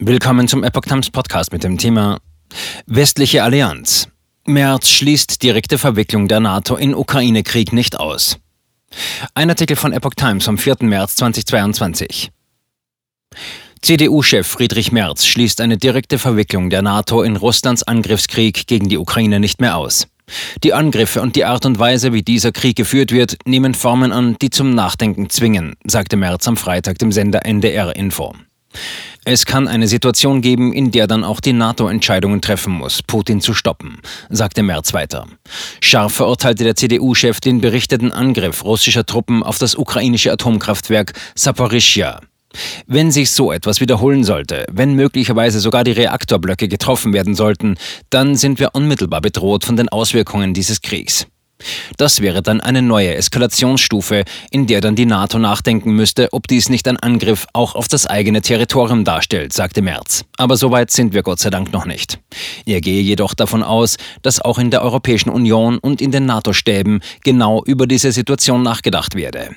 Willkommen zum Epoch Times Podcast mit dem Thema Westliche Allianz. Merz schließt direkte Verwicklung der NATO in Ukraine-Krieg nicht aus. Ein Artikel von Epoch Times vom 4. März 2022. CDU-Chef Friedrich Merz schließt eine direkte Verwicklung der NATO in Russlands Angriffskrieg gegen die Ukraine nicht mehr aus. Die Angriffe und die Art und Weise, wie dieser Krieg geführt wird, nehmen Formen an, die zum Nachdenken zwingen, sagte Merz am Freitag dem Sender NDR Info. Es kann eine Situation geben, in der dann auch die NATO Entscheidungen treffen muss, Putin zu stoppen, sagte Merz weiter. Scharf verurteilte der CDU-Chef den berichteten Angriff russischer Truppen auf das ukrainische Atomkraftwerk Saporischja. Wenn sich so etwas wiederholen sollte, wenn möglicherweise sogar die Reaktorblöcke getroffen werden sollten, dann sind wir unmittelbar bedroht von den Auswirkungen dieses Kriegs. Das wäre dann eine neue Eskalationsstufe, in der dann die NATO nachdenken müsste, ob dies nicht ein Angriff auch auf das eigene Territorium darstellt, sagte Merz. Aber so weit sind wir Gott sei Dank noch nicht. Er gehe jedoch davon aus, dass auch in der Europäischen Union und in den NATO-Stäben genau über diese Situation nachgedacht werde.